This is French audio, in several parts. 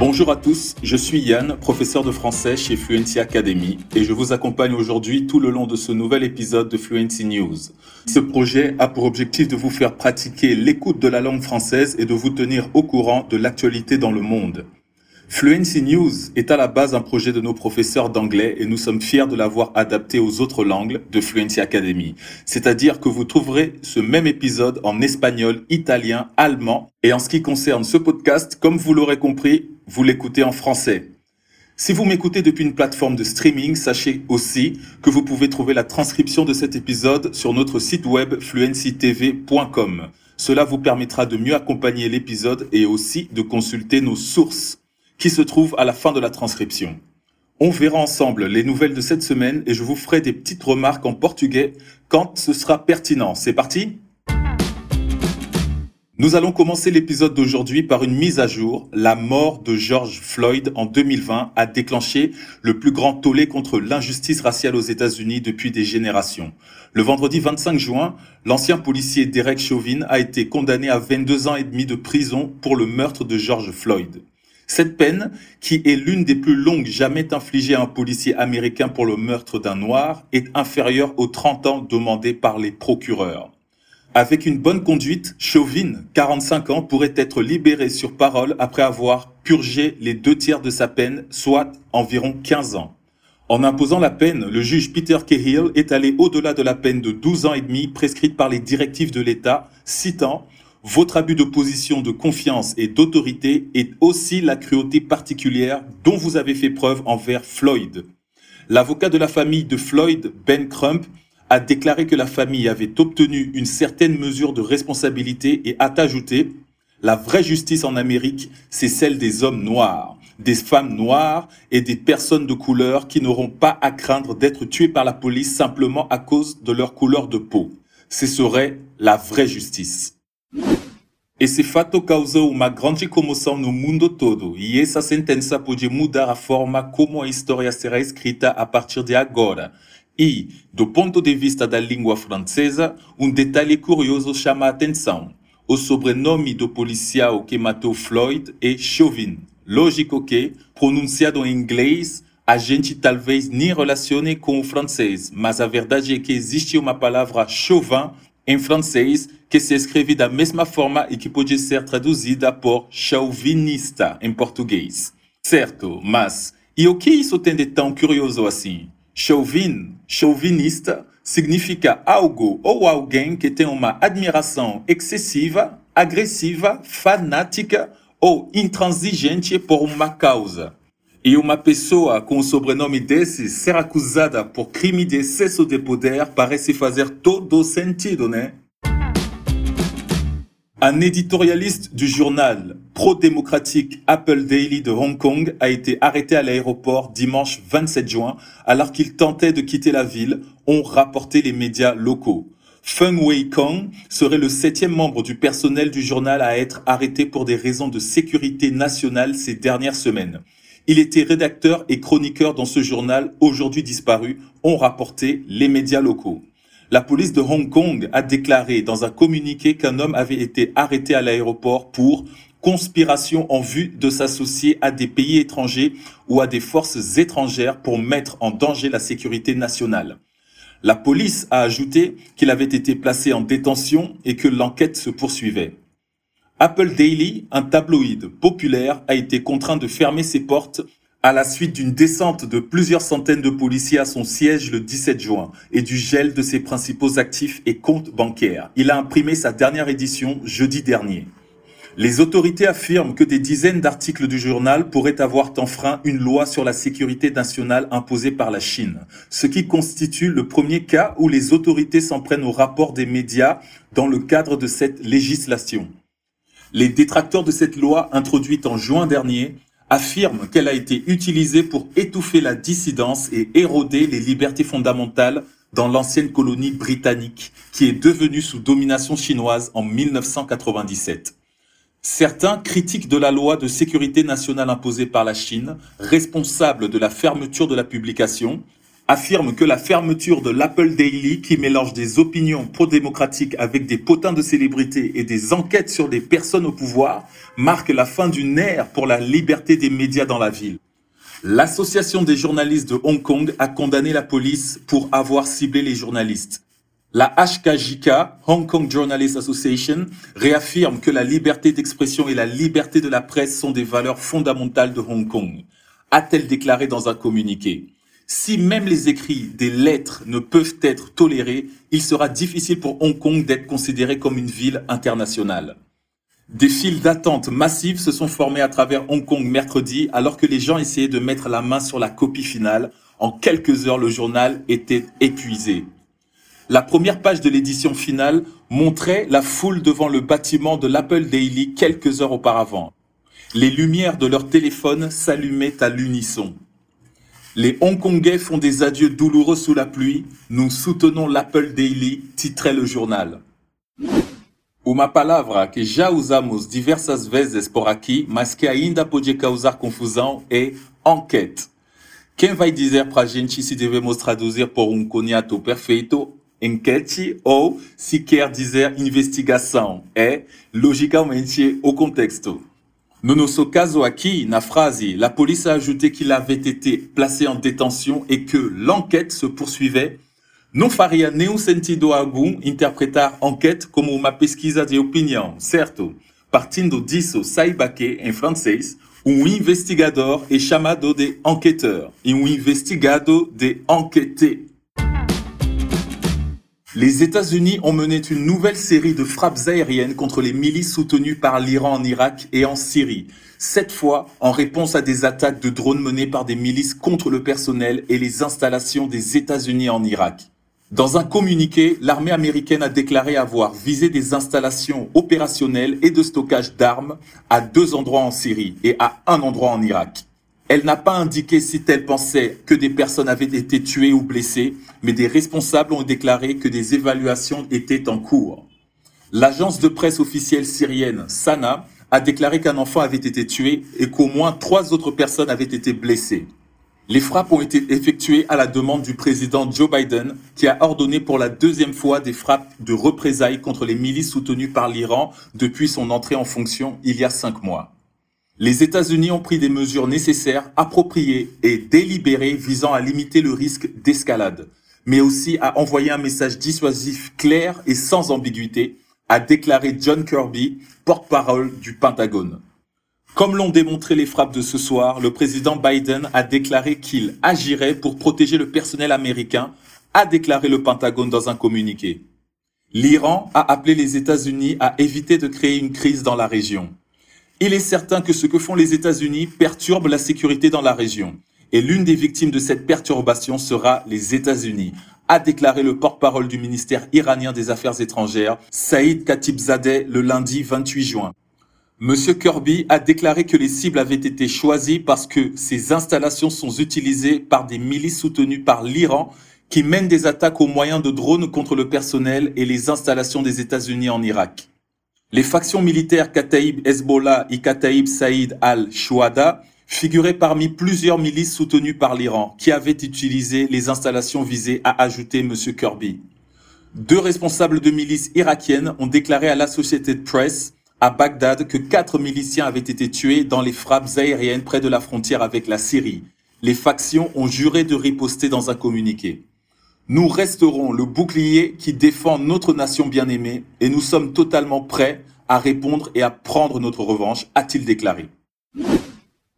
Bonjour à tous, je suis Yann, professeur de français chez Fluency Academy et je vous accompagne aujourd'hui tout le long de ce nouvel épisode de Fluency News. Ce projet a pour objectif de vous faire pratiquer l'écoute de la langue française et de vous tenir au courant de l'actualité dans le monde. Fluency News est à la base un projet de nos professeurs d'anglais et nous sommes fiers de l'avoir adapté aux autres langues de Fluency Academy. C'est-à-dire que vous trouverez ce même épisode en espagnol, italien, allemand et en ce qui concerne ce podcast, comme vous l'aurez compris, vous l'écoutez en français. Si vous m'écoutez depuis une plateforme de streaming, sachez aussi que vous pouvez trouver la transcription de cet épisode sur notre site web fluencytv.com. Cela vous permettra de mieux accompagner l'épisode et aussi de consulter nos sources qui se trouvent à la fin de la transcription. On verra ensemble les nouvelles de cette semaine et je vous ferai des petites remarques en portugais quand ce sera pertinent. C'est parti? Nous allons commencer l'épisode d'aujourd'hui par une mise à jour. La mort de George Floyd en 2020 a déclenché le plus grand tollé contre l'injustice raciale aux États-Unis depuis des générations. Le vendredi 25 juin, l'ancien policier Derek Chauvin a été condamné à 22 ans et demi de prison pour le meurtre de George Floyd. Cette peine, qui est l'une des plus longues jamais infligées à un policier américain pour le meurtre d'un noir, est inférieure aux 30 ans demandés par les procureurs. Avec une bonne conduite, Chauvin, 45 ans, pourrait être libéré sur parole après avoir purgé les deux tiers de sa peine, soit environ 15 ans. En imposant la peine, le juge Peter Cahill est allé au-delà de la peine de 12 ans et demi prescrite par les directives de l'État, citant votre abus de position de confiance et d'autorité est aussi la cruauté particulière dont vous avez fait preuve envers Floyd. L'avocat de la famille de Floyd, Ben Crump, a déclaré que la famille avait obtenu une certaine mesure de responsabilité et a ajouté La vraie justice en Amérique, c'est celle des hommes noirs, des femmes noires et des personnes de couleur qui n'auront pas à craindre d'être tuées par la police simplement à cause de leur couleur de peau. Ce serait la vraie justice. Esse fato causou uma grande comoção no mundo todo e essa sentença pode mudar a forma como a história será escrita a partir de agora. E, do ponto de vista da língua francesa, um detalhe curioso chama a atenção. O sobrenome do policial que matou Floyd é Chauvin. Lógico que, pronunciado em inglês, a gente talvez nem relacione com o francês, mas a verdade é que existe uma palavra chauvin em francês que se escreve da mesma forma e que pode ser traduzida por chauvinista em português. Certo, mas e o que isso tem de tão curioso assim? Chauvin, chauvinista, significa algo ou alguém que tem uma admiração excessiva, agressiva, fanática ou intransigente por uma causa. Uma pessoa com o sobrenome desse ser acusada por crime de excesso de poder parece fazer todo sentido, né? Un éditorialiste du journal pro-démocratique Apple Daily de Hong Kong a été arrêté à l'aéroport dimanche 27 juin alors qu'il tentait de quitter la ville, ont rapporté les médias locaux. Feng Wei Kong serait le septième membre du personnel du journal à être arrêté pour des raisons de sécurité nationale ces dernières semaines. Il était rédacteur et chroniqueur dans ce journal aujourd'hui disparu, ont rapporté les médias locaux. La police de Hong Kong a déclaré dans un communiqué qu'un homme avait été arrêté à l'aéroport pour conspiration en vue de s'associer à des pays étrangers ou à des forces étrangères pour mettre en danger la sécurité nationale. La police a ajouté qu'il avait été placé en détention et que l'enquête se poursuivait. Apple Daily, un tabloïd populaire, a été contraint de fermer ses portes à la suite d'une descente de plusieurs centaines de policiers à son siège le 17 juin et du gel de ses principaux actifs et comptes bancaires. Il a imprimé sa dernière édition jeudi dernier. Les autorités affirment que des dizaines d'articles du journal pourraient avoir enfreint une loi sur la sécurité nationale imposée par la Chine, ce qui constitue le premier cas où les autorités s'en prennent au rapport des médias dans le cadre de cette législation. Les détracteurs de cette loi introduite en juin dernier affirment qu'elle a été utilisée pour étouffer la dissidence et éroder les libertés fondamentales dans l'ancienne colonie britannique qui est devenue sous domination chinoise en 1997. Certains critiques de la loi de sécurité nationale imposée par la Chine, responsable de la fermeture de la publication, affirme que la fermeture de l'Apple Daily, qui mélange des opinions pro-démocratiques avec des potins de célébrités et des enquêtes sur des personnes au pouvoir, marque la fin d'une ère pour la liberté des médias dans la ville. L'Association des journalistes de Hong Kong a condamné la police pour avoir ciblé les journalistes. La HKJK, Hong Kong Journalists Association, réaffirme que la liberté d'expression et la liberté de la presse sont des valeurs fondamentales de Hong Kong, a-t-elle déclaré dans un communiqué. Si même les écrits des lettres ne peuvent être tolérés, il sera difficile pour Hong Kong d'être considéré comme une ville internationale. Des files d'attente massives se sont formées à travers Hong Kong mercredi alors que les gens essayaient de mettre la main sur la copie finale. En quelques heures, le journal était épuisé. La première page de l'édition finale montrait la foule devant le bâtiment de l'Apple Daily quelques heures auparavant. Les lumières de leur téléphone s'allumaient à l'unisson. Les Hongkongais font des adieux douloureux sous la pluie. Nous soutenons l'Apple Daily, titrait le journal. Uma palavra que já usamos diversas vezes por aqui, mas que ainda pode causar confusão é enquête. Quem vai dizer para a gente se devemos traduzir por um cunhato perfeito, enquete, ou se quer dizer investigação? É, logicamente, o contexto. No nosso caso aqui, na frase, la police a ajouté qu'il avait été placé en détention et que l'enquête se poursuivait Não faria nenhum sentido algum interpretar enquête como uma pesquisa de opinião, certo? Partindo disso, saiba que, em francês, um investigador é chamado de enquêteur e um investigado de enquêté. Les États-Unis ont mené une nouvelle série de frappes aériennes contre les milices soutenues par l'Iran en Irak et en Syrie, cette fois en réponse à des attaques de drones menées par des milices contre le personnel et les installations des États-Unis en Irak. Dans un communiqué, l'armée américaine a déclaré avoir visé des installations opérationnelles et de stockage d'armes à deux endroits en Syrie et à un endroit en Irak. Elle n'a pas indiqué si elle pensait que des personnes avaient été tuées ou blessées, mais des responsables ont déclaré que des évaluations étaient en cours. L'agence de presse officielle syrienne Sana a déclaré qu'un enfant avait été tué et qu'au moins trois autres personnes avaient été blessées. Les frappes ont été effectuées à la demande du président Joe Biden, qui a ordonné pour la deuxième fois des frappes de représailles contre les milices soutenues par l'Iran depuis son entrée en fonction il y a cinq mois. Les États-Unis ont pris des mesures nécessaires, appropriées et délibérées visant à limiter le risque d'escalade, mais aussi à envoyer un message dissuasif clair et sans ambiguïté, a déclaré John Kirby, porte-parole du Pentagone. Comme l'ont démontré les frappes de ce soir, le président Biden a déclaré qu'il agirait pour protéger le personnel américain, a déclaré le Pentagone dans un communiqué. L'Iran a appelé les États-Unis à éviter de créer une crise dans la région. Il est certain que ce que font les États-Unis perturbe la sécurité dans la région. Et l'une des victimes de cette perturbation sera les États-Unis, a déclaré le porte-parole du ministère iranien des Affaires étrangères, Saïd Khatibzadeh, le lundi 28 juin. Monsieur Kirby a déclaré que les cibles avaient été choisies parce que ces installations sont utilisées par des milices soutenues par l'Iran qui mènent des attaques aux moyens de drones contre le personnel et les installations des États-Unis en Irak. Les factions militaires Kataib Hezbollah et Kataib Saïd al-Shuhada figuraient parmi plusieurs milices soutenues par l'Iran qui avaient utilisé les installations visées, a ajouté M. Kirby. Deux responsables de milices irakiennes ont déclaré à l'Associated Press à Bagdad que quatre miliciens avaient été tués dans les frappes aériennes près de la frontière avec la Syrie. Les factions ont juré de riposter dans un communiqué. Nous resterons le bouclier qui défend notre nation bien-aimée et nous sommes totalement prêts à répondre et à prendre notre revanche, a-t-il déclaré.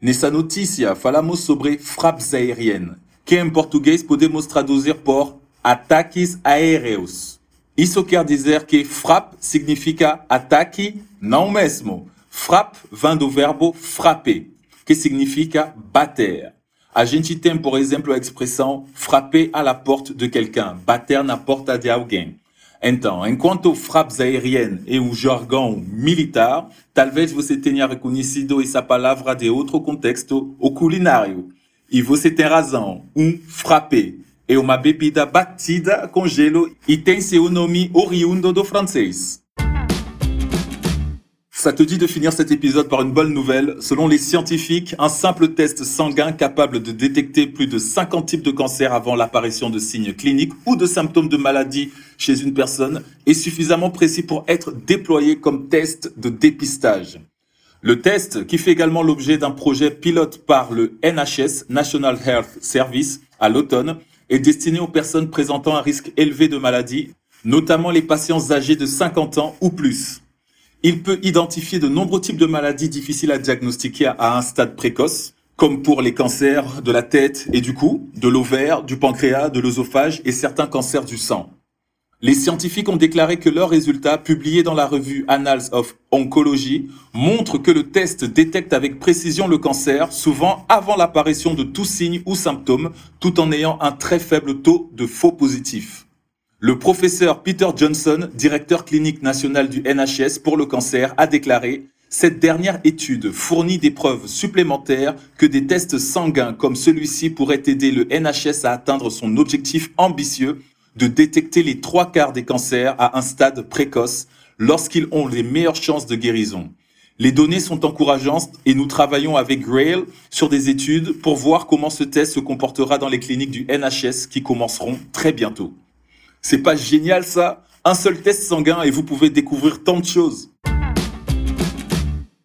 Nessa notícia, falamos sobre frappes aériennes, que em português podemos traduzir por ataques aéreos? Isso quer dizer que frappe significa ataque, não mesmo. Frappe vem do verbo frapper, que significa bater. A gente tem, por exemplo, a expressão frapper à la porte de quelqu'un, bater na porta de alguém. Então, enquanto frappes aériennes é um jargão militar, talvez você tenha reconhecido essa palavra de outro contexto, o culinário. E você tem razão, um frapper é uma bebida batida com gelo e tem seu nome oriundo do francês. Ça te dit de finir cet épisode par une bonne nouvelle. Selon les scientifiques, un simple test sanguin capable de détecter plus de 50 types de cancers avant l'apparition de signes cliniques ou de symptômes de maladie chez une personne est suffisamment précis pour être déployé comme test de dépistage. Le test, qui fait également l'objet d'un projet pilote par le NHS, National Health Service, à l'automne, est destiné aux personnes présentant un risque élevé de maladie, notamment les patients âgés de 50 ans ou plus. Il peut identifier de nombreux types de maladies difficiles à diagnostiquer à un stade précoce, comme pour les cancers de la tête et du cou, de l'ovaire, du pancréas, de l'œsophage et certains cancers du sang. Les scientifiques ont déclaré que leurs résultats, publiés dans la revue Annals of Oncology, montrent que le test détecte avec précision le cancer, souvent avant l'apparition de tout signe ou symptôme, tout en ayant un très faible taux de faux positifs. Le professeur Peter Johnson, directeur clinique national du NHS pour le cancer, a déclaré cette dernière étude fournit des preuves supplémentaires que des tests sanguins comme celui-ci pourraient aider le NHS à atteindre son objectif ambitieux de détecter les trois quarts des cancers à un stade précoce lorsqu'ils ont les meilleures chances de guérison. Les données sont encourageantes et nous travaillons avec Grail sur des études pour voir comment ce test se comportera dans les cliniques du NHS qui commenceront très bientôt. C'est pas génial ça? Un seul test sanguin et vous pouvez découvrir tant de choses.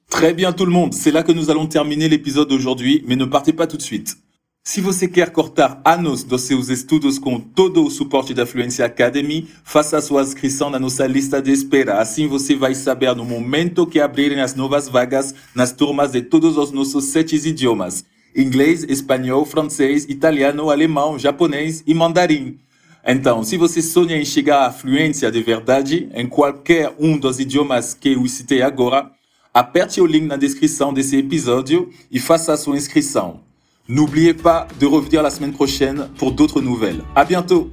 Très bien tout le monde, c'est là que nous allons terminer l'épisode d'aujourd'hui, mais ne partez pas tout de suite. Si você quer cortar anos dos seus estudos com todo o suporte da Fluency Academy, faça sua inscrição na nossa lista de espera. Assim você vai saber no momento que abrirem as novas vagas nas turmas de todos os nossos sete idiomas: inglês, espanhol, francês, italiano, alemão, japonês e mandarim. Então, se você sonha em chegar à fluência de verdade em qualquer um dos idiomas que eu citei agora, aperte o link na descrição desse episódio e faça a sua inscrição. N'oubliez pas de revenir la semaine prochaine pour d'autres nouvelles. À bientôt!